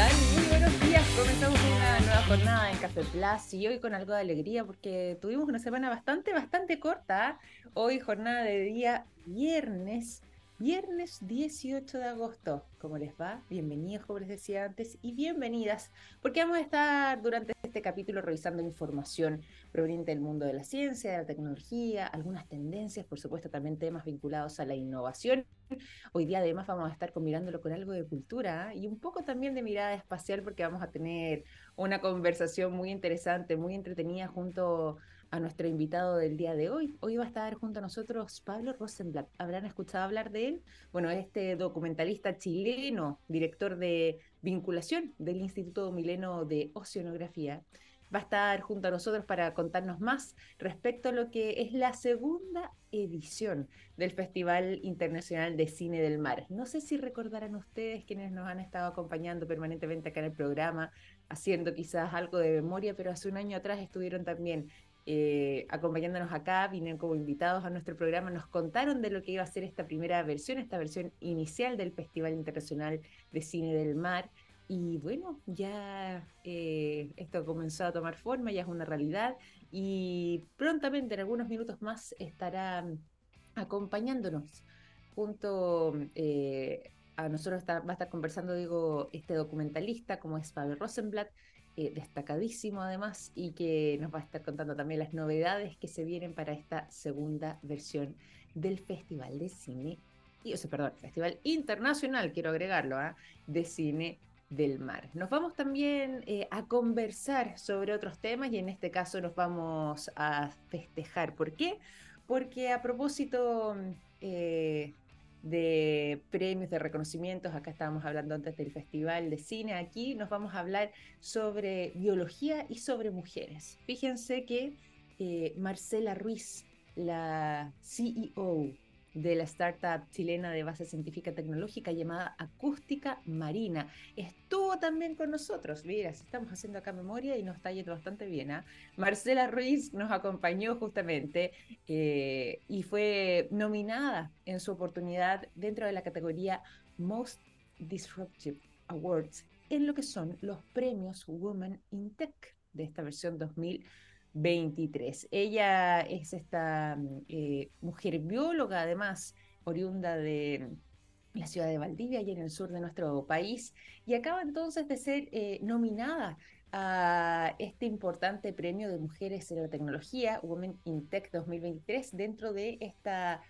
Muy buenos días. Comenzamos una nueva jornada en Café Plus y hoy con algo de alegría porque tuvimos una semana bastante, bastante corta. Hoy jornada de día viernes Viernes 18 de agosto, ¿cómo les va? Bienvenidos, como les decía antes, y bienvenidas, porque vamos a estar durante este capítulo revisando información proveniente del mundo de la ciencia, de la tecnología, algunas tendencias, por supuesto también temas vinculados a la innovación. Hoy día además vamos a estar combinándolo con algo de cultura ¿eh? y un poco también de mirada espacial, porque vamos a tener una conversación muy interesante, muy entretenida junto a nuestro invitado del día de hoy. Hoy va a estar junto a nosotros Pablo Rosenblatt. ¿Habrán escuchado hablar de él? Bueno, este documentalista chileno, director de vinculación del Instituto Mileno de Oceanografía, va a estar junto a nosotros para contarnos más respecto a lo que es la segunda edición del Festival Internacional de Cine del Mar. No sé si recordarán ustedes quienes nos han estado acompañando permanentemente acá en el programa, haciendo quizás algo de memoria, pero hace un año atrás estuvieron también eh, acompañándonos acá, vinieron como invitados a nuestro programa, nos contaron de lo que iba a ser esta primera versión, esta versión inicial del Festival Internacional de Cine del Mar. Y bueno, ya eh, esto comenzó a tomar forma, ya es una realidad y prontamente, en algunos minutos más, estará acompañándonos junto eh, a nosotros va a estar conversando, digo, este documentalista como es Pablo Rosenblatt, eh, destacadísimo además y que nos va a estar contando también las novedades que se vienen para esta segunda versión del Festival de Cine, y, o sea, perdón, Festival Internacional, quiero agregarlo, ¿ah? de Cine del Mar. Nos vamos también eh, a conversar sobre otros temas y en este caso nos vamos a festejar. ¿Por qué? Porque a propósito eh, de premios, de reconocimientos. Acá estábamos hablando antes del Festival de Cine. Aquí nos vamos a hablar sobre biología y sobre mujeres. Fíjense que eh, Marcela Ruiz, la CEO de la startup chilena de base científica tecnológica llamada Acústica Marina. Estuvo también con nosotros, mira, estamos haciendo acá memoria y nos está yendo bastante bien. ¿ah? Marcela Ruiz nos acompañó justamente eh, y fue nominada en su oportunidad dentro de la categoría Most Disruptive Awards en lo que son los premios Women in Tech de esta versión 2000 23. Ella es esta mm, eh, mujer bióloga, además, oriunda de la ciudad de Valdivia, y en el sur de nuestro país, y acaba entonces de ser eh, nominada a este importante premio de mujeres en la tecnología, Women in Tech 2023, dentro de esta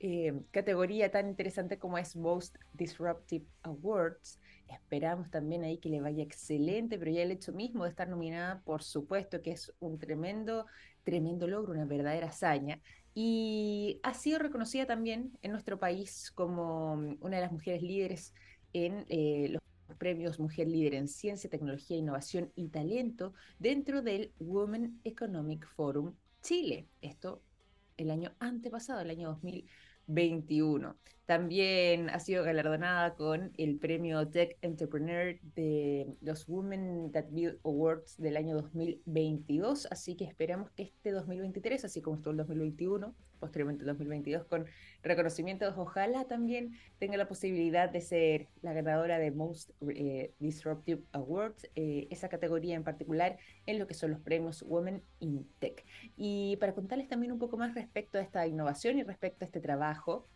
eh, categoría tan interesante como es Most Disruptive Awards. Esperamos también ahí que le vaya excelente, pero ya el hecho mismo de estar nominada, por supuesto que es un tremendo, tremendo logro, una verdadera hazaña. Y ha sido reconocida también en nuestro país como una de las mujeres líderes en eh, los premios Mujer Líder en Ciencia, Tecnología, Innovación y Talento dentro del Women Economic Forum Chile. Esto el año antepasado, el año 2000. 21. También ha sido galardonada con el premio Tech Entrepreneur de los Women That Build Awards del año 2022, así que esperamos que este 2023, así como estuvo el 2021, posteriormente el 2022, con reconocimientos, ojalá también tenga la posibilidad de ser la ganadora de Most eh, Disruptive Awards, eh, esa categoría en particular en lo que son los premios Women in Tech. Y para contarles también un poco más respecto a esta innovación y respecto a este trabajo,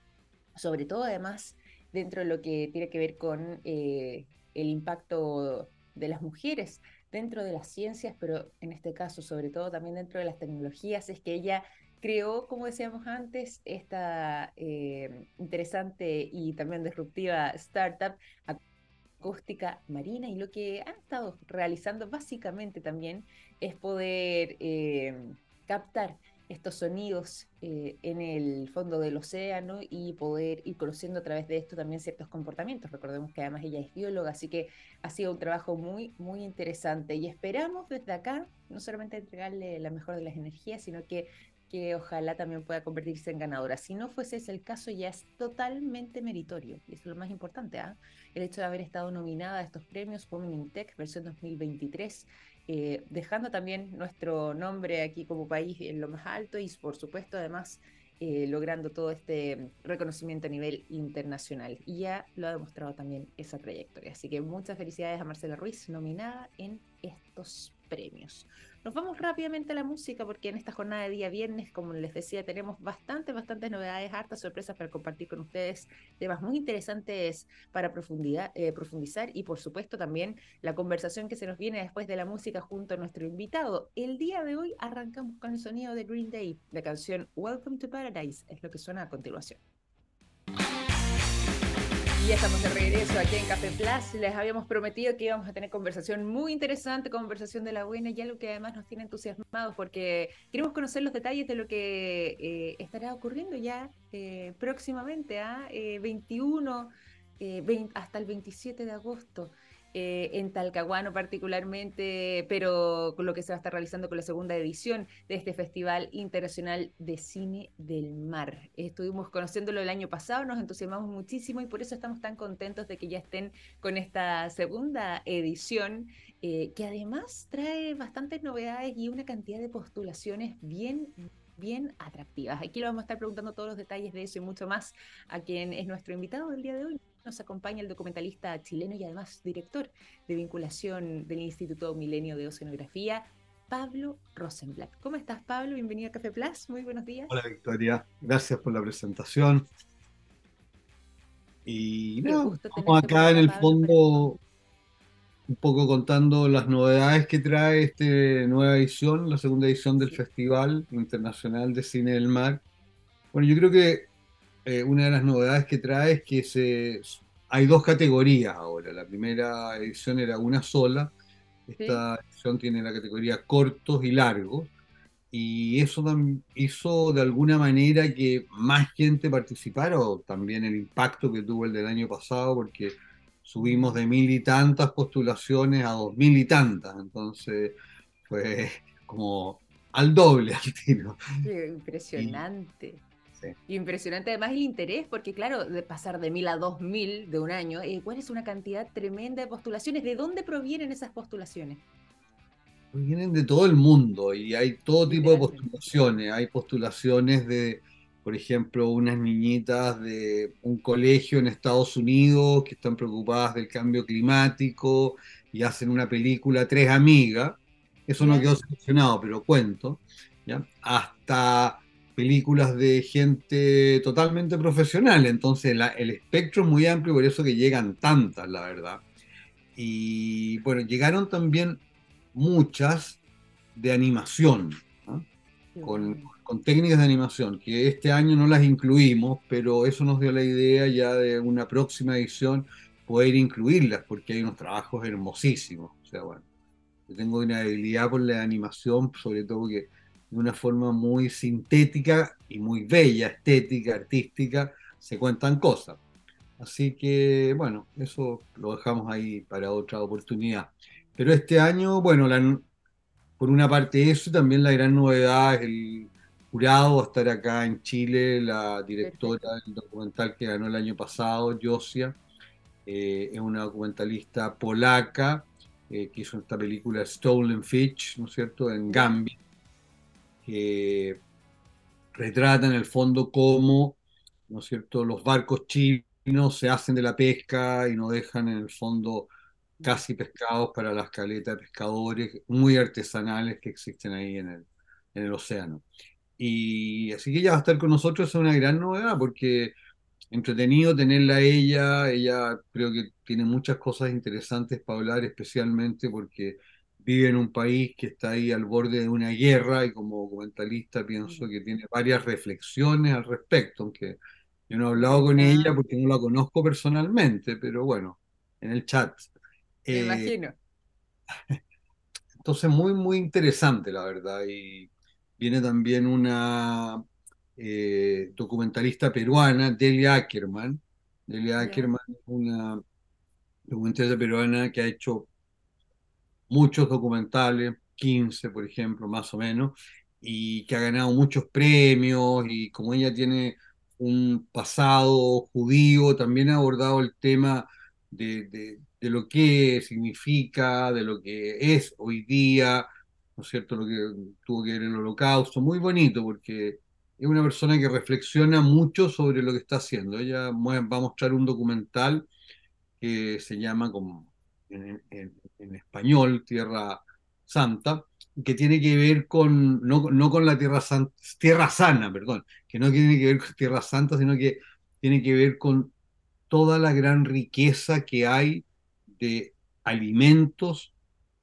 sobre todo además dentro de lo que tiene que ver con eh, el impacto de las mujeres dentro de las ciencias, pero en este caso sobre todo también dentro de las tecnologías, es que ella creó, como decíamos antes, esta eh, interesante y también disruptiva startup acústica marina y lo que han estado realizando básicamente también es poder eh, captar estos sonidos eh, en el fondo del océano y poder ir conociendo a través de esto también ciertos comportamientos. Recordemos que además ella es bióloga, así que ha sido un trabajo muy, muy interesante y esperamos desde acá no solamente entregarle la mejor de las energías, sino que que ojalá también pueda convertirse en ganadora. Si no fuese ese el caso, ya es totalmente meritorio. Y eso es lo más importante, ¿ah? El hecho de haber estado nominada a estos premios Women in Tech versión 2023 eh, dejando también nuestro nombre aquí como país en lo más alto y por supuesto además eh, logrando todo este reconocimiento a nivel internacional. Y ya lo ha demostrado también esa trayectoria. Así que muchas felicidades a Marcela Ruiz, nominada en estos premios. Nos vamos rápidamente a la música porque en esta jornada de día viernes, como les decía, tenemos bastantes, bastantes novedades, hartas sorpresas para compartir con ustedes, temas muy interesantes para eh, profundizar y por supuesto también la conversación que se nos viene después de la música junto a nuestro invitado. El día de hoy arrancamos con el sonido de Green Day, la canción Welcome to Paradise, es lo que suena a continuación. Y ya estamos de regreso aquí en Café Plus. Les habíamos prometido que íbamos a tener conversación muy interesante, conversación de la buena y algo que además nos tiene entusiasmados porque queremos conocer los detalles de lo que eh, estará ocurriendo ya eh, próximamente, a 21 hasta el 27 de agosto. Eh, en Talcahuano particularmente, pero con lo que se va a estar realizando con la segunda edición de este Festival Internacional de Cine del Mar. Estuvimos conociéndolo el año pasado, nos entusiasmamos muchísimo y por eso estamos tan contentos de que ya estén con esta segunda edición, eh, que además trae bastantes novedades y una cantidad de postulaciones bien bien atractivas. Aquí lo vamos a estar preguntando todos los detalles de eso y mucho más a quien es nuestro invitado del día de hoy nos acompaña el documentalista chileno y además director de vinculación del Instituto Milenio de Oceanografía, Pablo Rosenblatt. ¿Cómo estás, Pablo? Bienvenido a Café Plus. Muy buenos días. Hola, Victoria. Gracias por la presentación. Y no, estamos acá en el fondo un poco contando las novedades que trae esta nueva edición, la segunda edición del Festival Internacional de Cine del Mar. Bueno, yo creo que eh, una de las novedades que trae es que se, hay dos categorías ahora. La primera edición era una sola. Esta edición tiene la categoría cortos y largos. Y eso hizo de alguna manera que más gente participara, o también el impacto que tuvo el del año pasado, porque subimos de mil y tantas postulaciones a dos mil y tantas. Entonces fue como al doble al tiro. impresionante. Impresionante además el interés, porque claro, de pasar de mil a dos mil de un año, igual es una cantidad tremenda de postulaciones. ¿De dónde provienen esas postulaciones? Vienen de todo el mundo y hay todo tipo de postulaciones. Hay postulaciones de, por ejemplo, unas niñitas de un colegio en Estados Unidos que están preocupadas del cambio climático y hacen una película Tres Amigas. Eso no quedó seleccionado, pero cuento. ¿ya? Hasta películas de gente totalmente profesional, entonces el espectro es muy amplio, por eso que llegan tantas, la verdad. Y bueno, llegaron también muchas de animación, con, con, técnicas de animación, que este año no las incluimos, pero eso nos dio la idea ya de una próxima edición poder incluirlas, porque hay unos trabajos hermosísimos. O sea, bueno, yo tengo una debilidad por la animación, sobre todo porque de una forma muy sintética y muy bella, estética, artística, se cuentan cosas. Así que, bueno, eso lo dejamos ahí para otra oportunidad. Pero este año, bueno, por una parte eso, también la gran novedad es el jurado, va a estar acá en Chile, la directora del documental que ganó el año pasado, Josia, eh, es una documentalista polaca eh, que hizo esta película Stolen Fish, ¿no es cierto?, en Gambia que retrata en el fondo cómo, ¿no es cierto?, los barcos chinos se hacen de la pesca y no dejan en el fondo casi pescados para las caletas de pescadores muy artesanales que existen ahí en el, en el océano. Y así que ella va a estar con nosotros, es una gran novedad porque entretenido tenerla ella, ella creo que tiene muchas cosas interesantes para hablar, especialmente porque vive en un país que está ahí al borde de una guerra y como documentalista pienso que tiene varias reflexiones al respecto, aunque yo no he hablado con ella porque no la conozco personalmente, pero bueno, en el chat. Me eh, imagino. Entonces, muy, muy interesante, la verdad. Y viene también una eh, documentalista peruana, Delia Ackerman. Delia Ackerman es una documentalista peruana que ha hecho muchos documentales, 15 por ejemplo, más o menos, y que ha ganado muchos premios y como ella tiene un pasado judío, también ha abordado el tema de, lo que significa, de lo que es hoy día, ¿no es cierto?, lo que tuvo que ver el holocausto, muy bonito porque es una persona que reflexiona mucho sobre lo que está haciendo. Ella va a mostrar un documental que se llama en, en español Tierra Santa, que tiene que ver con, no, no con la Tierra, Santa, tierra Sana, perdón, que no tiene que ver con Tierra Santa, sino que tiene que ver con toda la gran riqueza que hay de alimentos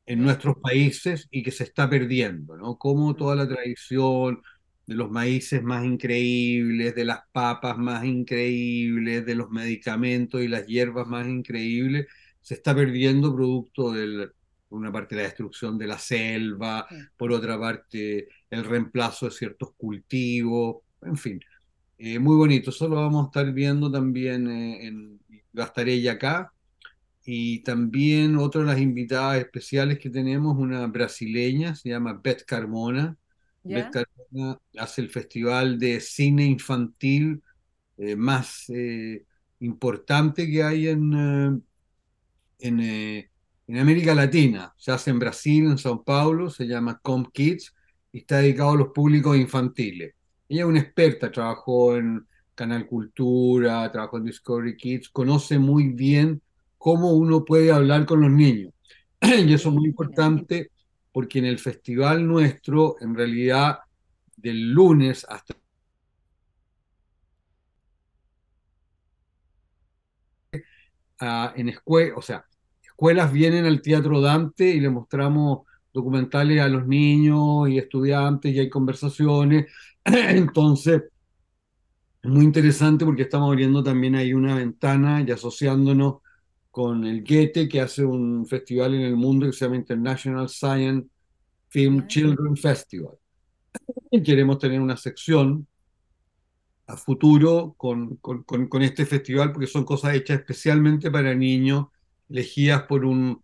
en nuestros países y que se está perdiendo, ¿no? Como toda la tradición de los maíces más increíbles, de las papas más increíbles, de los medicamentos y las hierbas más increíbles, se está perdiendo producto del, por una parte la destrucción de la selva, por otra parte el reemplazo de ciertos cultivos, en fin, eh, muy bonito. Eso lo vamos a estar viendo también eh, en Gastarella acá, y también otra de las invitadas especiales que tenemos, una brasileña, se llama Beth Carmona. Beth Carmona hace el festival de cine infantil eh, más eh, importante que hay en, eh, en, en, América Latina. Se hace en Brasil, en Sao Paulo, se llama Com Kids y está dedicado a los públicos infantiles. Ella es una experta, trabajó en Canal Cultura, trabajó en Discovery Kids, conoce muy bien cómo uno puede hablar con los niños. y eso es muy importante porque en el festival nuestro, en realidad, del lunes hasta en escuelas, o sea, escuelas vienen al Teatro Dante y le mostramos documentales a los niños y estudiantes y hay conversaciones. Entonces, es muy interesante porque estamos abriendo también ahí una ventana y asociándonos con el Goethe, que hace un festival en el mundo que se llama International Science Film Children Festival. Y queremos tener una sección a futuro con, con, con, este festival porque son cosas hechas especialmente para niños, elegidas por un,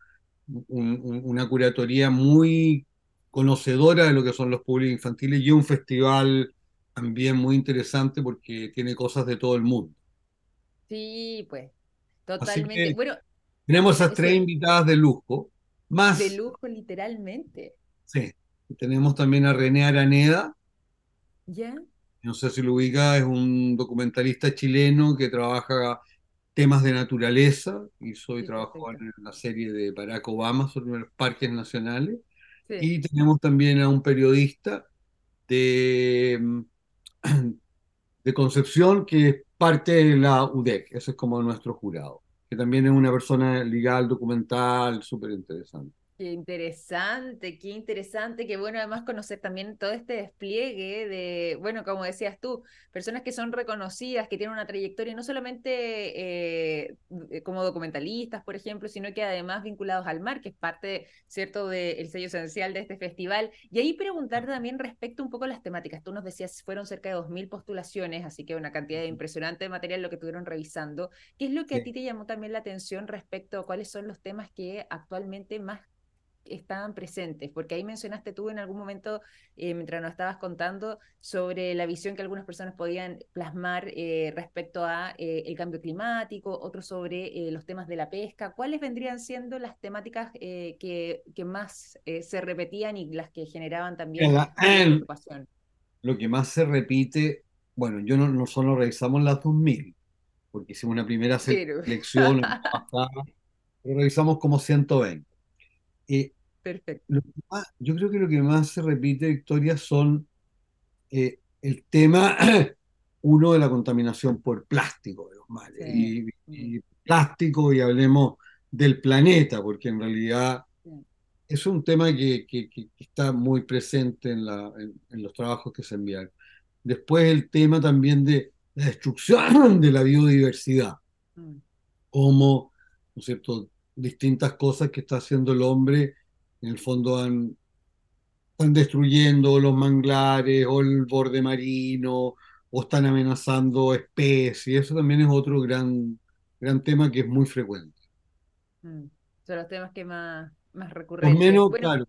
una curatoría muy conocedora de lo que son los públicos infantiles y un festival también muy interesante porque tiene cosas de todo el mundo. Sí, pues Totalmente. Bueno, tenemos esas tres invitadas de lujo. Más, de lujo, literalmente. Sí. Tenemos también a René Araneda. ¿Ya? No sé si lo ubica, es un documentalista chileno que trabaja temas de naturaleza, hizo y trabajó en la serie de Barack Obama sobre los parques nacionales. Y tenemos también a un periodista de, de Concepción que es parte de la UDEC, ese es como nuestro jurado, que también es una persona legal, documental, súper interesante. Qué interesante, qué interesante, qué bueno además conocer también todo este despliegue de, bueno, como decías tú, personas que son reconocidas, que tienen una trayectoria no solamente eh, como documentalistas, por ejemplo, sino que además vinculados al mar, que es parte, ¿cierto?, del sello esencial de este festival. Y ahí preguntar también respecto un poco a las temáticas. Tú nos decías, fueron cerca de 2.000 postulaciones, así que una cantidad impresionante de material lo que estuvieron revisando. ¿Qué es lo que a ti te llamó también la atención respecto a cuáles son los temas que actualmente más estaban presentes, porque ahí mencionaste tú en algún momento, eh, mientras nos estabas contando, sobre la visión que algunas personas podían plasmar eh, respecto a eh, el cambio climático, otros sobre los temas de la pesca. ¿Cuáles vendrían siendo las temáticas que, que, más se repetían y las que generaban también preocupación? Lo que más se repite, bueno, yo no, no solo revisamos las 2000, porque hicimos una primera selección, pero revisamos como 120. Perfecto. yo creo que lo que más se repite, Victoria, son eh, el tema, uno, de la contaminación por plástico de los mares. Y, plástico, y hablemos del planeta, porque en realidad es un tema que, está muy presente en, la, en, los trabajos que se envían. Después el tema también de la destrucción de la biodiversidad, mm. como, ¿no es cierto?, distintas cosas que está haciendo el hombre en el fondo han, están destruyendo los manglares o el borde marino o están amenazando especies. Eso también es otro gran, gran tema que es muy frecuente. Mm, son los temas que más, más recurrentes. menos, claro.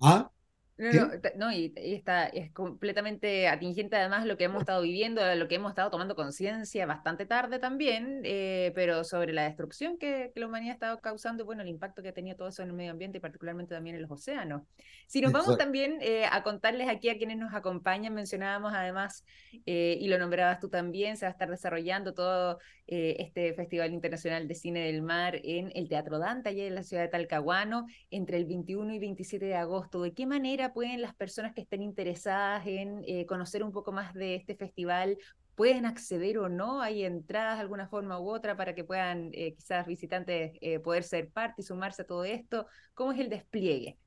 ¿Ah? No, no, no, y, está, es completamente atingente además lo que hemos estado viviendo, lo que hemos estado tomando conciencia bastante tarde también, eh, pero sobre la destrucción que, que, la humanidad ha estado causando y bueno, el impacto que ha tenido todo eso en el medio ambiente y particularmente también en los océanos. Si nos vamos también eh, a contarles aquí a quienes nos acompañan, mencionábamos además, eh, y lo nombrabas tú también, se va a estar desarrollando todo este Festival Internacional de Cine del Mar en el Teatro Dante, allá en la ciudad de Talcahuano, entre el 21 y 27 de agosto. ¿De qué manera pueden las personas que estén interesadas en eh, conocer un poco más de este festival, pueden acceder o no? ¿Hay entradas de alguna forma u otra para que puedan eh, quizás visitantes eh, poder ser parte y sumarse a todo esto? ¿Cómo es el despliegue?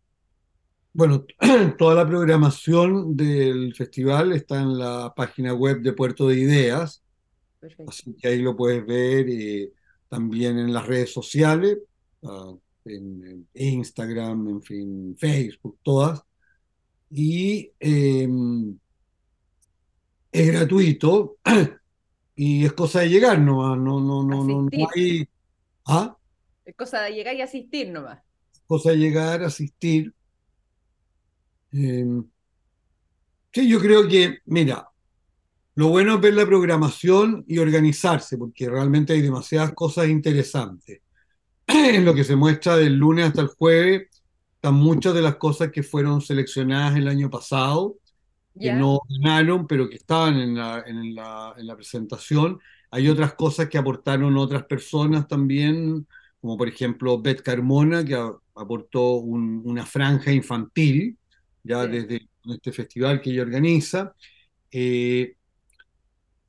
Bueno, toda la programación del festival está en la página web de Puerto de Ideas, Perfecto. así que ahí lo puedes ver también en las redes sociales. Ah, en, Instagram, en fin, Facebook, todas. Y em, es gratuito y es cosa de llegar nomás, no, no, no, no, no hay... ¿Ah? Es cosa de llegar y asistir nomás. Es cosa de llegar, asistir. Em, sí, yo creo que, mira, lo bueno es ver la programación y organizarse, porque realmente hay demasiadas cosas interesantes. en lo que se muestra del lunes hasta el jueves, están muchas de las cosas que fueron seleccionadas el año pasado, que no ganaron, pero que estaban en la, en, la, en la, presentación. Hay otras cosas que aportaron otras personas también, como por ejemplo Beth Carmona, que aportó una franja infantil, ya desde este festival que ella organiza. Eh,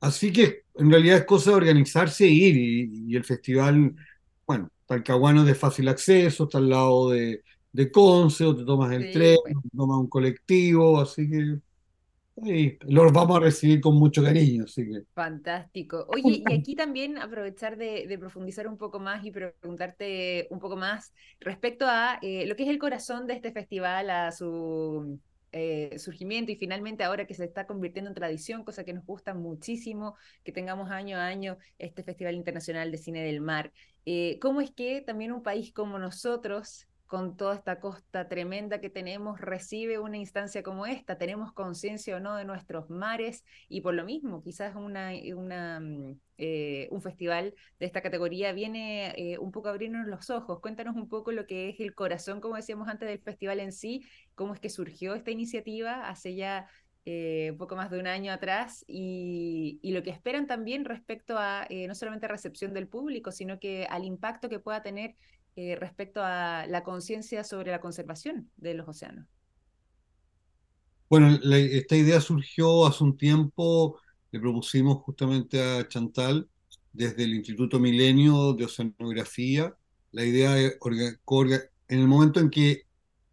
así que en realidad es cosa de organizarse e ir, y, y el festival, bueno, Talcahuano de fácil acceso, está al lado de, de Conce, o te tomas el tren, pues. tomas un colectivo, así que los vamos a recibir con mucho cariño. Así que. Fantástico. Oye, y aquí también aprovechar de, profundizar un poco más y preguntarte un poco más respecto a eh, lo que es el corazón de este festival, a su eh, surgimiento y finalmente ahora que se está convirtiendo en tradición, cosa que nos gusta muchísimo, que tengamos año a año este Festival Internacional de Cine del Mar. Eh, ¿Cómo es que también un país como nosotros con toda esta costa tremenda que tenemos, recibe una instancia como esta? ¿Tenemos conciencia o no de nuestros mares? Y por lo mismo, quizás una, una, mm, eh, un festival de esta categoría viene eh, un poco a abrirnos los ojos. Cuéntanos un poco lo que es el corazón, como decíamos antes, del festival en sí, cómo es que surgió esta iniciativa hace ya eh, un poco más de un año atrás y, y, lo que esperan también respecto a no solamente recepción del público, sino que al impacto que pueda tener eh, respecto a la conciencia sobre la conservación de los océanos? Bueno, esta idea surgió hace un tiempo, le propusimos justamente a Chantal desde el Instituto Milenio de Oceanografía. La idea es, en el momento en que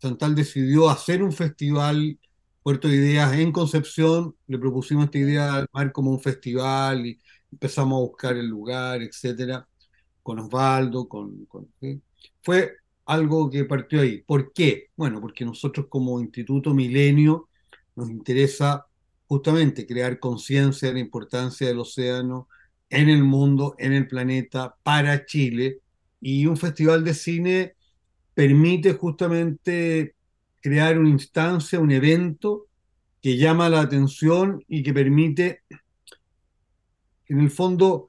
Chantal decidió hacer un festival Puerto de Ideas en Concepción, le propusimos esta idea al mar como un festival y empezamos a buscar el lugar, etcétera, con Osvaldo, con fue algo que partió ahí. ¿Por qué? Bueno, porque nosotros como Instituto Milenio nos interesa justamente crear conciencia de la importancia del océano en el mundo, en el planeta, para Chile. Y un festival de cine permite justamente crear una instancia, un evento que llama la atención y que permite, en el fondo,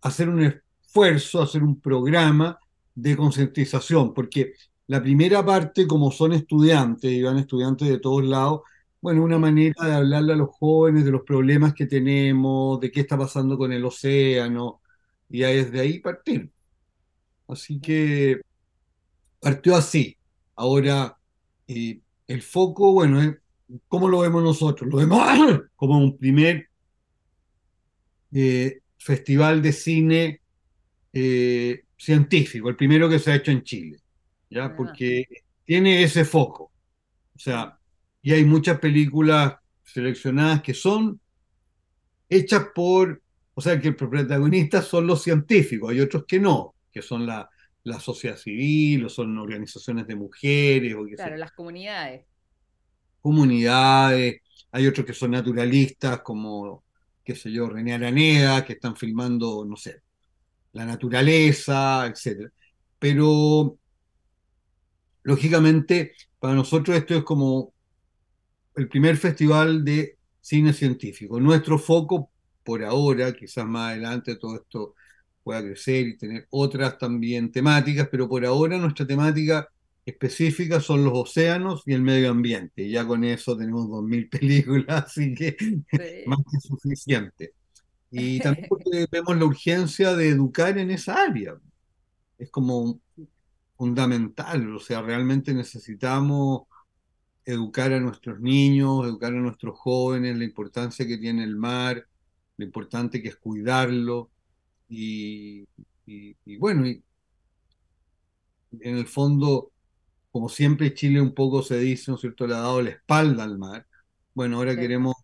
hacer un esfuerzo, hacer un programa de concientización, porque la primera parte, como son estudiantes, y van estudiantes de todos lados, bueno, una manera de hablarle a los jóvenes de los problemas que tenemos, de qué está pasando con el océano, y desde ahí partir. Así que partió así. Ahora, eh, el foco, bueno, es ¿cómo lo vemos nosotros? Lo vemos como un primer eh, festival de cine eh, científico, el primero que se ha hecho en Chile, ¿ya? Porque tiene ese foco. O sea, y hay muchas películas seleccionadas que son hechas por, o sea, que los protagonistas son los científicos, hay otros que no, que son la, la sociedad civil o son organizaciones de mujeres. O claro, las comunidades. Comunidades, hay otros que son naturalistas como, qué sé yo, René Araneda, que están filmando, no sé, la naturaleza, etc. Pero, lógicamente, para nosotros esto es como el primer festival de cine científico. Nuestro foco por ahora, quizás más adelante todo esto pueda crecer y tener otras también temáticas, pero por ahora nuestra temática específica son los océanos y el medio ambiente. Y ya con eso tenemos 2.000 películas, así que más que suficiente. Y también porque vemos la urgencia de educar en esa área. Es como fundamental, o sea, realmente necesitamos educar a nuestros niños, educar a nuestros jóvenes, la importancia que tiene el mar, lo importante que es cuidarlo. Y, bueno, y en el fondo, como siempre Chile un poco se dice, ¿no es cierto?, le ha dado la espalda al mar. Bueno, ahora queremos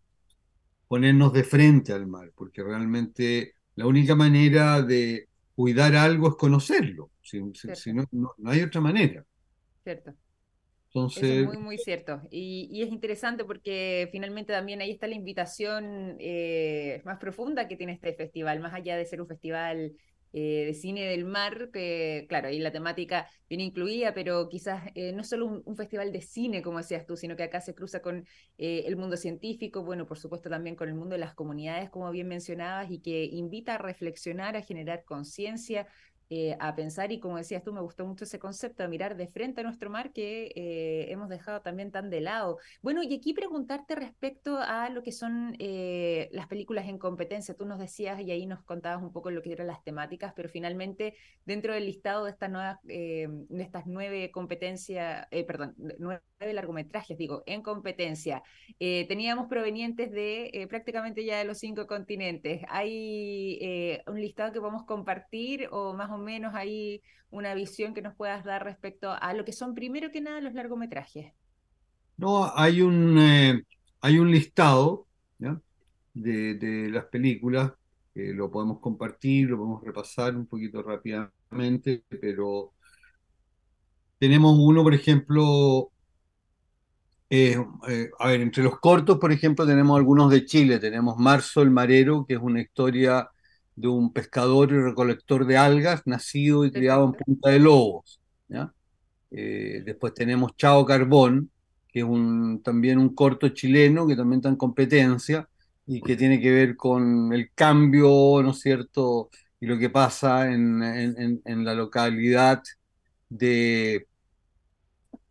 ponernos de frente al mar, porque realmente la única manera de cuidar algo es conocerlo. Si, no, no, hay otra manera. Cierto. Entonces... Eso es muy, muy cierto. Y, es interesante porque finalmente también ahí está la invitación eh, más profunda que tiene este festival, más allá de ser un festival eh, de cine del mar, que claro, ahí la temática viene incluida, pero quizás eh, no solo un, festival de cine, como decías tú, sino que acá se cruza con el mundo científico, bueno, por supuesto también con el mundo de las comunidades, como bien mencionabas, y que invita a reflexionar, a generar conciencia eh, a pensar y como decías tú, me gustó mucho ese concepto de mirar de frente a nuestro mar que eh, hemos dejado también tan de lado. Bueno, y aquí preguntarte respecto a lo que son eh, las películas en competencia. Tú nos decías y ahí nos contabas un poco lo que eran las temáticas, pero finalmente dentro del listado de estas nuevas, de estas nueve competencias, perdón, nueve largometrajes, digo, en competencia, teníamos provenientes de prácticamente ya de los cinco continentes. ¿Hay un listado que podemos compartir o más o menos ahí una visión que nos puedas dar respecto a lo que son primero que nada los largometrajes. No, hay un, eh, hay un listado De, las películas, lo podemos compartir, lo podemos repasar un poquito rápidamente, pero tenemos uno, por ejemplo, eh, eh, a ver, entre los cortos, por ejemplo, tenemos algunos de Chile, tenemos Marzo el Marero, que es una historia de un pescador y recolector de algas nacido y criado en Punta de Lobos. Eh, después tenemos Chao Carbón, que es un, también un corto chileno que también está en competencia y que tiene que ver con el cambio, ¿no es cierto?, y lo que pasa en, en, la localidad de,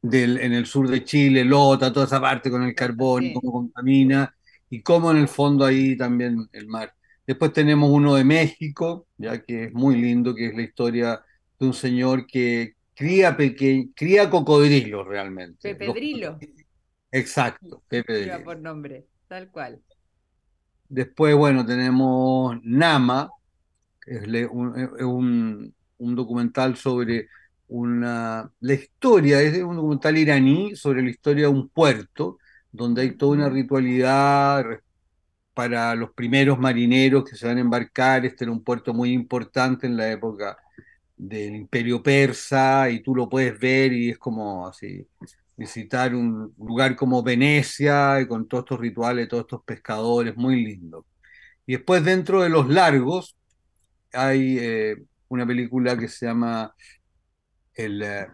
del, en el sur de Chile, Lota, toda esa parte con el carbón, cómo contamina, y cómo en el fondo ahí también el mar. Después tenemos uno de México, ya que es muy lindo, que es la historia de un señor que cría, peque... cría cocodrilos realmente. Drilo. Exacto, Pepe por nombre, tal cual. Después, bueno, tenemos Nama, que es un, documental sobre una, la historia, es un documental iraní sobre la historia de un puerto, donde hay toda una ritualidad para los primeros marineros que se van a embarcar. Este era un puerto muy importante en la época del imperio persa y tú lo puedes ver y es como así visitar un lugar como Venecia y con todos estos rituales, todos estos pescadores, muy lindo. Y después dentro de los largos hay eh, una película que se llama el, eh,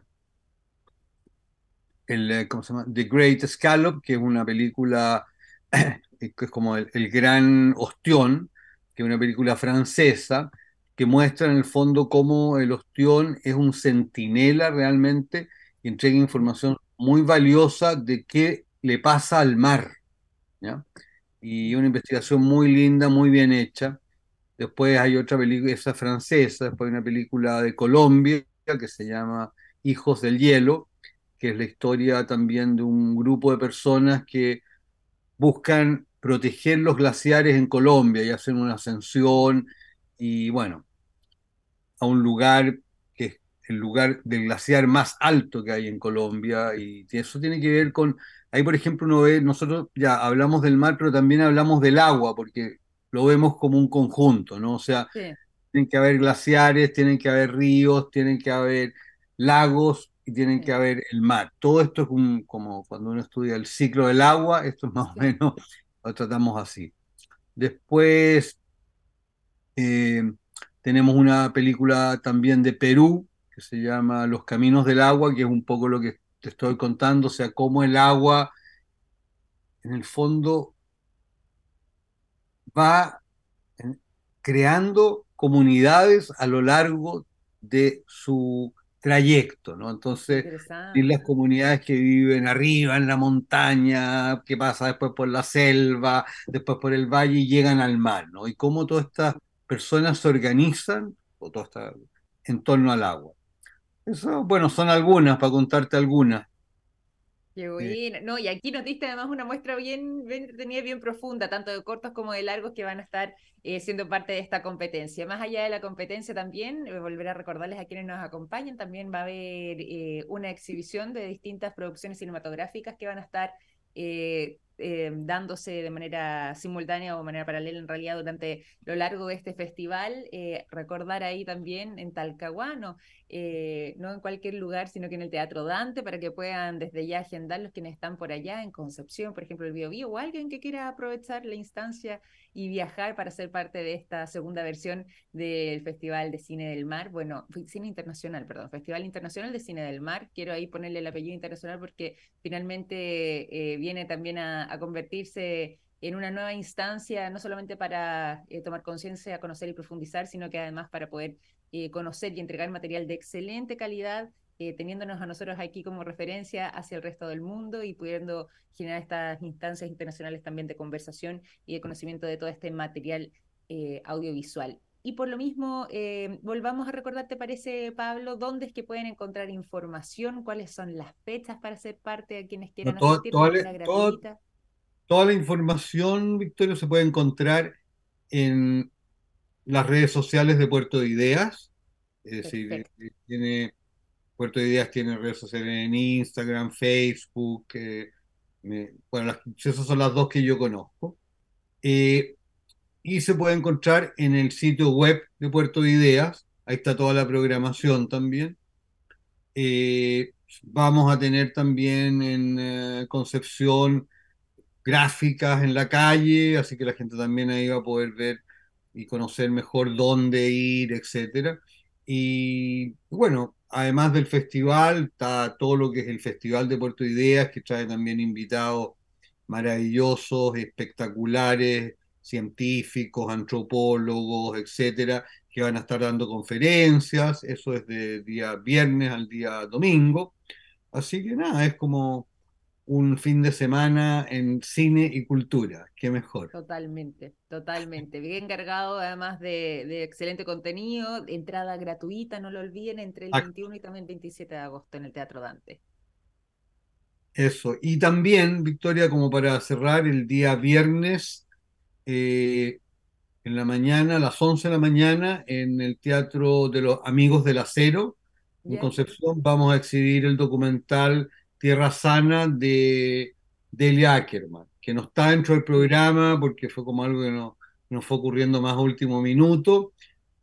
el eh, ¿cómo se llama? The Great Scallop, que es una película que es como el, Gran Ostión, que es una película francesa, que muestra en el fondo cómo el ostión es un centinela realmente y entrega información muy valiosa de qué le pasa al mar. Y una investigación muy linda, muy bien hecha. Después hay otra película, esa francesa, después hay una película de Colombia que se llama Hijos del Hielo, que es la historia también de un grupo de personas que buscan proteger los glaciares en Colombia y hacen una ascensión y bueno, a un lugar que es el lugar del glaciar más alto que hay en Colombia y eso tiene que ver con, ahí por ejemplo uno ve, nosotros ya hablamos del mar, pero también hablamos del agua, porque lo vemos como un conjunto, ¿no? O sea, tienen que haber glaciares, tienen que haber ríos, tienen que haber lagos y tienen que haber el mar. Todo esto es un, como cuando uno estudia el ciclo del agua, esto es más o menos lo tratamos así. Después eh, tenemos una película también de Perú que se llama Los Caminos del Agua, que es un poco lo que te estoy contando, o sea, cómo el agua en el fondo va creando comunidades a lo largo de su trayecto, ¿no? Entonces, y las comunidades que viven arriba en la montaña, que pasa después por la selva, después por el valle y llegan al mar, ¿no? Y cómo todas estas personas se organizan o todo está en torno al agua. Eso, bueno, son algunas, para contarte algunas. Qué bueno. No, y aquí nos diste además una muestra bien, bien entretenida bien profunda, tanto de cortos como de largos, que van a estar eh, siendo parte de esta competencia. Más allá de la competencia también, eh, volver a recordarles a quienes nos acompañan, también va a haber eh, una exhibición de distintas producciones cinematográficas que van a estar eh, dándose de manera simultánea o de manera paralela en realidad durante lo largo de este festival. Recordar ahí también en Talcahuano, eh, no en cualquier lugar, sino que en el Teatro Dante, para que puedan desde ya agendar los quienes están por allá, en Concepción, por ejemplo, el Bio, o alguien que quiera aprovechar la instancia y viajar para ser parte de esta segunda versión del Festival de Cine del Mar, bueno, Cine Internacional, perdón, Festival Internacional de Cine del Mar, quiero ahí ponerle el apellido internacional porque finalmente viene también a a, convertirse en una nueva instancia, no solamente para eh, tomar conciencia, conocer y profundizar, sino que además para poder eh, conocer y entregar material de excelente calidad, eh, teniéndonos a nosotros aquí como referencia hacia el resto del mundo y pudiendo generar estas instancias internacionales también de conversación y de conocimiento de todo este material audiovisual. Y por lo mismo, volvamos a recordar, ¿te parece, Pablo, dónde es que pueden encontrar información? ¿Cuáles son las fechas para ser parte de quienes quieran asistir manera gratuita? toda la información, Victorio, se puede encontrar en las redes sociales de Puerto de Ideas. Es decir, eh, tiene, Puerto de Ideas tiene redes sociales en Instagram, Facebook. Eh, bueno, esas son las dos que yo conozco. Eh, y se puede encontrar en el sitio web de Puerto de Ideas. Ahí está toda la programación también. vamos a tener también en Concepción gráficas en la calle, así que la gente también ahí va a poder ver y conocer mejor dónde ir, etcétera. Y bueno, además del festival, está todo lo que es el Festival de Puerto Ideas, que trae también invitados maravillosos, espectaculares, científicos, antropólogos, etcétera, que van a estar dando conferencias. Eso es de día viernes al día domingo. Así que nada, es como un fin de semana en cine y cultura. Qué mejor. Totalmente, totalmente. Bien cargado además de, excelente contenido, entrada gratuita, no lo olviden, entre el 21 y también el 27 de agosto en el Teatro Dante. Eso. Y también, Victoria, como para cerrar, el día viernes eh, en la mañana, a las 11 de la mañana, en el Teatro de los Amigos del Acero, en Concepción, vamos a exhibir el documental Tierra Sana de Delia Ackerman, que no está dentro del programa porque fue como algo que no, nos fue ocurriendo más último minuto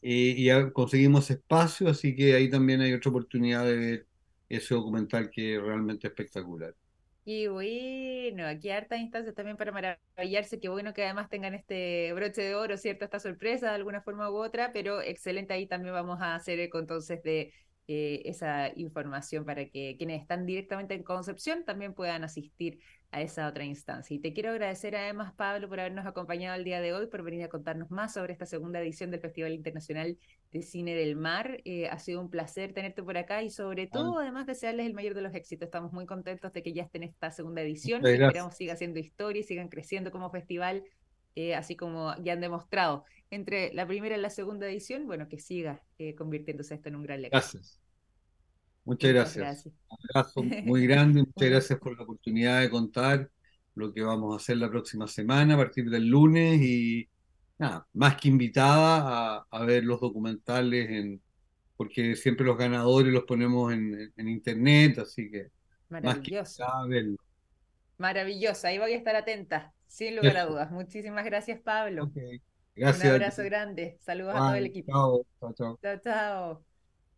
eh, y conseguimos espacio, así que ahí también hay otra oportunidad de ver ese documental que es realmente espectacular. Y bueno, aquí harta instancias también para maravillarse, qué bueno que además tengan este broche de oro, ¿cierto? Esta sorpresa de alguna forma u otra, pero excelente ahí también vamos a hacer eco entonces de eh, esa información para que quienes están directamente en Concepción también puedan asistir a esa otra instancia. Y te quiero agradecer además, Pablo, por habernos acompañado el día de hoy, por venir a contarnos más sobre esta segunda edición del Festival Internacional de Cine del Mar. Eh, ha sido un placer tenerte por acá y sobre todo, además, desearles el mayor de los éxitos. Estamos muy contentos de que ya estén en esta segunda edición. Esperamos siga haciendo historia y sigan creciendo como festival. Eh, así como ya han demostrado entre la primera y la segunda edición, bueno, que siga convirtiéndose esto en un gran legado. Gracias. Muchas gracias. Un abrazo muy grande. Muchas gracias por la oportunidad de contar lo que vamos a hacer la próxima semana a partir del lunes y nada, más que invitada a, ver los documentales en, porque siempre los ganadores los ponemos en, internet, así que Maravilloso. más que Maravillosa, ahí voy a estar atenta, sin lugar a dudas. Muchísimas gracias, Pablo. Gracias. Un abrazo grande. Saludos a todo el equipo. Chao, chao, chao. Chao, chao.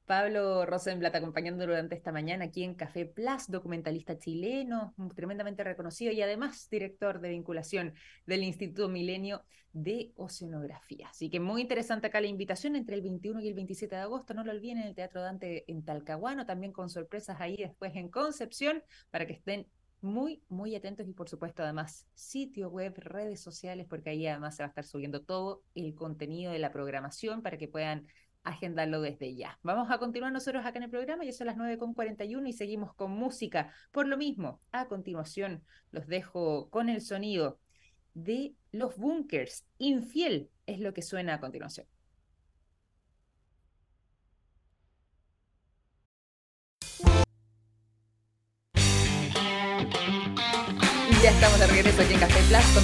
Pablo Rosenblatt acompañándolo durante esta mañana aquí en Café Plus, documentalista chileno, tremendamente reconocido y además director de vinculación del Instituto Milenio de Oceanografía. Así que muy interesante acá la invitación entre el 21 y el 27 de agosto, no lo olviden en el Teatro Dante en Talcahuano, también con sorpresas ahí después en Concepción, para que estén muy, muy atentos y por supuesto además sitio web, redes sociales, porque ahí además se va a estar subiendo todo el contenido de la programación para que puedan agendarlo desde ya. Vamos a continuar nosotros acá en el programa, ya son las 9.41 y seguimos con música. Por lo mismo, a continuación los dejo con el sonido de los bunkers. Infiel es lo que suena a continuación.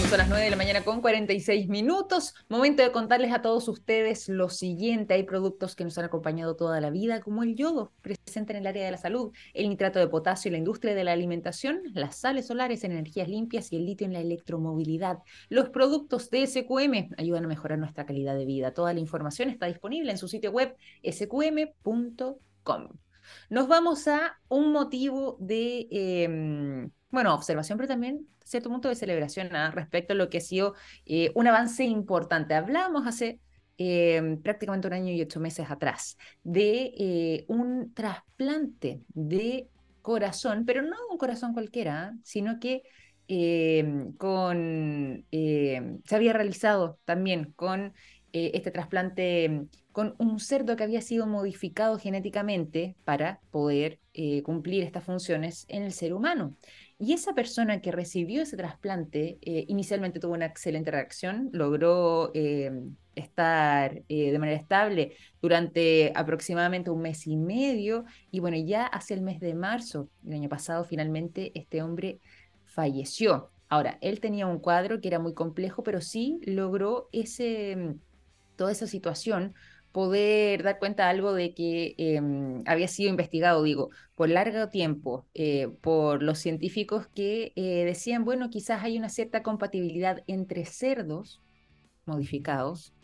Son las 9 de la mañana con 46 minutos. Momento de contarles a todos ustedes lo siguiente. Hay productos que nos han acompañado toda la vida, como el yodo, presente en el área de la salud, el nitrato de potasio en la industria de la alimentación, las sales solares en energías limpias y el litio en la electromovilidad. Los productos de SQM ayudan a mejorar nuestra calidad de vida. Toda la información está disponible en su sitio web sqm.com. Nos vamos a un motivo de... Em, bueno, observación, pero también cierto punto de celebración ¿ah? respecto a lo que ha sido eh, un avance importante. Hablamos hace em, prácticamente un año y ocho meses atrás de eh, un trasplante de corazón, pero no un corazón cualquiera, ¿ah? sino que em, con, se había realizado también con eh, este trasplante con un cerdo que había sido modificado genéticamente para poder cumplir estas funciones en el ser humano. Y esa persona que recibió ese trasplante eh, inicialmente tuvo una excelente reacción, logró eh, estar eh, de manera estable durante aproximadamente un mes y medio y bueno, ya hacia el mes de marzo del año pasado finalmente este hombre falleció. Ahora, él tenía un cuadro que era muy complejo, pero sí logró ese, toda esa situación poder dar cuenta algo de que em, había sido investigado, digo, por largo tiempo eh, por los científicos que eh, decían, bueno, quizás hay una cierta compatibilidad entre cerdos modificados,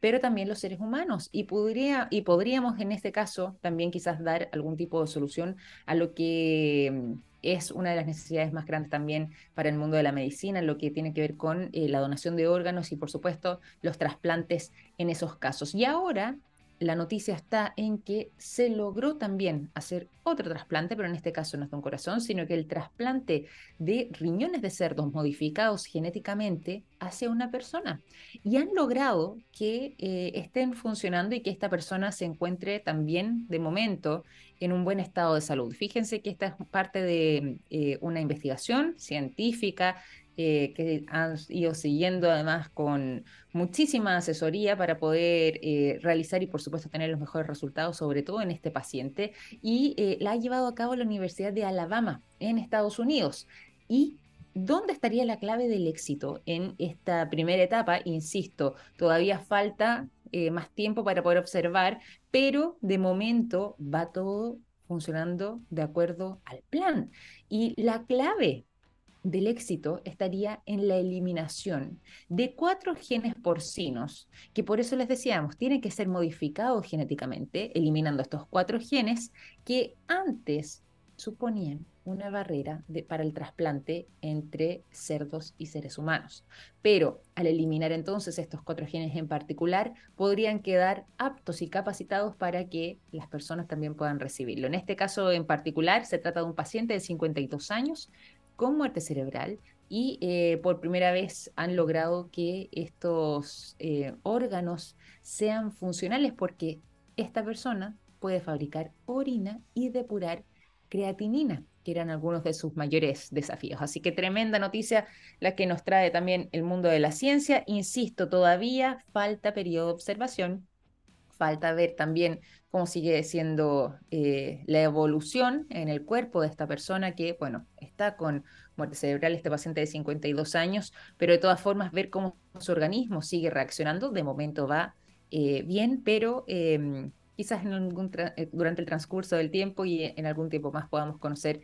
pero también los seres humanos. Y, podría, y podríamos en este caso también quizás dar algún tipo de solución a lo que em, es una de las necesidades más grandes también para el mundo de la medicina, lo que tiene que ver con eh, la donación de órganos y, por supuesto, los trasplantes en esos casos. Y ahora la noticia está en que se logró también hacer otro trasplante, pero en este caso no es de un corazón, sino que el trasplante de riñones de cerdos modificados genéticamente hacia una persona. Y han logrado que eh, estén funcionando y que esta persona se encuentre también de momento en un buen estado de salud. Fíjense que esta es parte de eh, una investigación científica eh, que han ido siguiendo además con muchísima asesoría para poder eh, realizar y por supuesto tener los mejores resultados, sobre todo en este paciente, y eh, la ha llevado a cabo la Universidad de Alabama en Estados Unidos. ¿Y dónde estaría la clave del éxito en esta primera etapa? Insisto, todavía falta más tiempo para poder observar, pero de momento va todo funcionando de acuerdo al plan. Y la clave del éxito estaría en la eliminación de cuatro genes porcinos, que por eso les decíamos, tienen que ser modificados genéticamente, eliminando estos cuatro genes que antes suponían una barrera para el trasplante entre cerdos y seres humanos. Pero al eliminar entonces estos cuatro genes en particular, podrían quedar aptos y capacitados para que las personas también puedan recibirlo. En este caso en particular, se trata de un paciente de 52 años con muerte cerebral y eh, por primera vez han logrado que estos eh, órganos sean funcionales porque esta persona puede fabricar orina y depurar creatinina, que eran algunos de sus mayores desafíos. Así que tremenda noticia la que nos trae también el mundo de la ciencia. Insisto, todavía falta periodo de observación, falta ver también cómo sigue siendo eh, la evolución en el cuerpo de esta persona que, bueno, está con muerte cerebral, este paciente de 52 años, pero de todas formas ver cómo su organismo sigue reaccionando, de momento va eh, bien, pero em, quizás en algún eh, durante el transcurso del tiempo y en algún tiempo más podamos conocer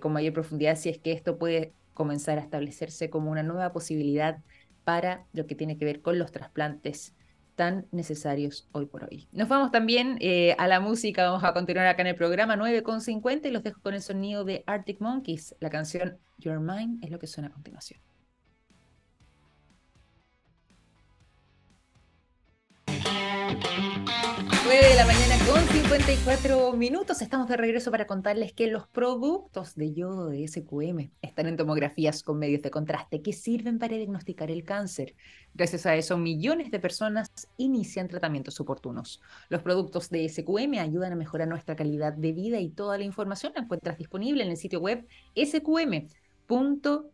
con mayor profundidad si es que esto puede comenzar a establecerse como una nueva posibilidad para lo que tiene que ver con los trasplantes tan necesarios hoy por hoy. Nos vamos también eh, a la música, vamos a continuar acá en el programa 9.50 y los dejo con el sonido de Arctic Monkeys. La canción Your Mind es lo que suena a continuación. 9 de la mañana con 54 minutos. Estamos de regreso para contarles que los productos de yodo de SQM están en tomografías con medios de contraste que sirven para diagnosticar el cáncer. Gracias a eso, millones de personas inician tratamientos oportunos. Los productos de SQM ayudan a mejorar nuestra calidad de vida y toda la información la encuentras disponible en el sitio web sqm.com.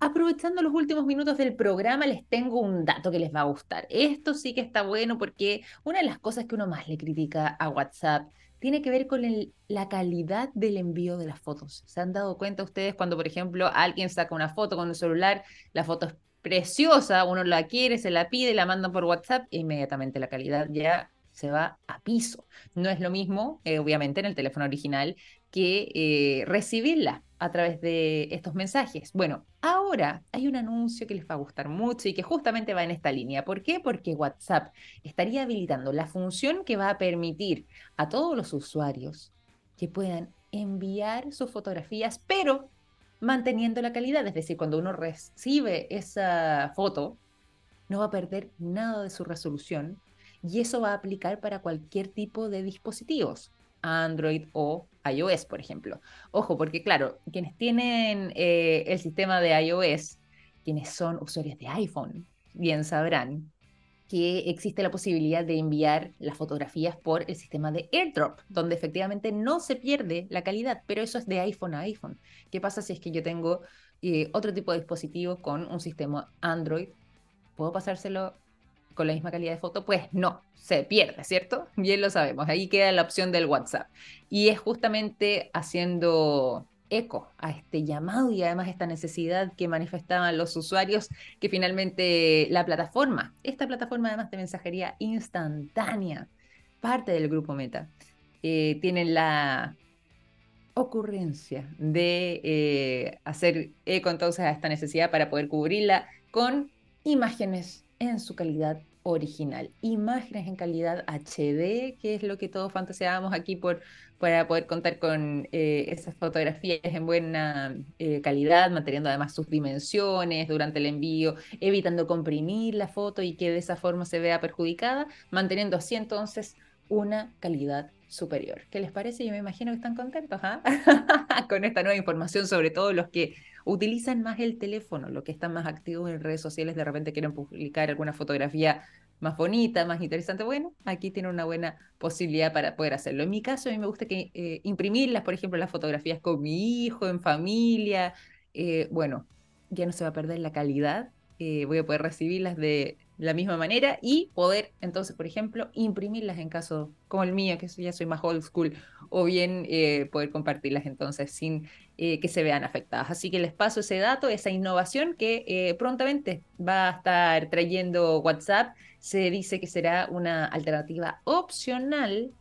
Aprovechando los últimos minutos del programa, les tengo un dato que les va a gustar. Esto sí que está bueno porque una de las cosas que uno más le critica a WhatsApp tiene que ver con la calidad del envío de las fotos. ¿Se han dado cuenta ustedes cuando, por ejemplo, alguien saca una foto con un celular, la foto es preciosa, uno la quiere, se la pide, la mandan por WhatsApp e inmediatamente la calidad ya se va a piso. No es lo mismo, eh, obviamente, en el teléfono original que eh, recibirla a través de estos mensajes. Bueno, ahora hay un anuncio que les va a gustar mucho y que justamente va en esta línea. ¿Por qué? Porque WhatsApp estaría habilitando la función que va a permitir a todos los usuarios que puedan enviar sus fotografías, pero manteniendo la calidad. Es decir, cuando uno recibe esa foto, no va a perder nada de su resolución y eso va a aplicar para cualquier tipo de dispositivos, Android o iOS, por ejemplo. Ojo, porque claro, quienes tienen eh, el sistema de iOS, quienes son usuarios de iPhone, bien sabrán que existe la posibilidad de enviar las fotografías por el sistema de AirDrop, donde efectivamente no se pierde la calidad, pero eso es de iPhone a iPhone. ¿Qué pasa si es que yo tengo eh, otro tipo de dispositivo con un sistema Android? ¿Puedo pasárselo con la misma calidad de foto, pues no, se pierde, ¿cierto? Bien lo sabemos, ahí queda la opción del WhatsApp. Y es justamente haciendo eco a este llamado y además esta necesidad que manifestaban los usuarios que finalmente la plataforma, esta plataforma además de mensajería instantánea, parte del grupo Meta, eh, tienen la ocurrencia de eh, hacer eco entonces a esta necesidad para poder cubrirla con imágenes en su calidad original. Imágenes en calidad HD, que es lo que todos fantaseábamos aquí por, para poder contar con eh, esas fotografías en buena eh, calidad, manteniendo además sus dimensiones durante el envío, evitando comprimir la foto y que de esa forma se vea perjudicada, manteniendo así entonces una calidad superior. ¿Qué les parece? Yo me imagino que están contentos ¿ah? con esta nueva información, sobre todo los que utilizan más el teléfono, los que están más activos en redes sociales, de repente quieren publicar alguna fotografía más bonita, más interesante. Bueno, aquí tiene una buena posibilidad para poder hacerlo. En mi caso, a mí me gusta que eh, imprimirlas, por ejemplo, las fotografías con mi hijo, en familia. Eh, bueno, ya no se va a perder la calidad. Eh, voy a poder recibirlas de la misma manera y poder entonces, por ejemplo, imprimirlas en caso como el mío, que ya soy más old school, o bien eh, poder compartirlas entonces sin eh, que se vean afectadas. Así que les paso ese dato, esa innovación que eh, prontamente va a estar trayendo WhatsApp. Se dice que será una alternativa opcional.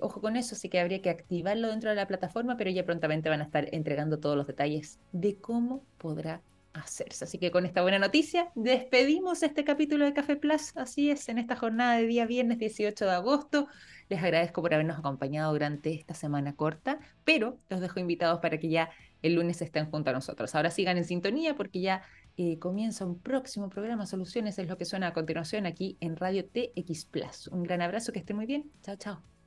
ojo con eso, sí que habría que activarlo dentro de la plataforma, pero ya prontamente van a estar entregando todos los detalles de cómo podrá hacerse. Así que con esta buena noticia despedimos este capítulo de Café Plus. Así es, en esta jornada de día viernes 18 de agosto. Les agradezco por habernos acompañado durante esta semana corta, pero los dejo invitados para que ya el lunes estén junto a nosotros. Ahora sigan en sintonía porque ya eh, comienza un próximo programa. Soluciones es lo que suena a continuación aquí en Radio TX Plus. Un gran abrazo, que estén muy bien. Chao, chao.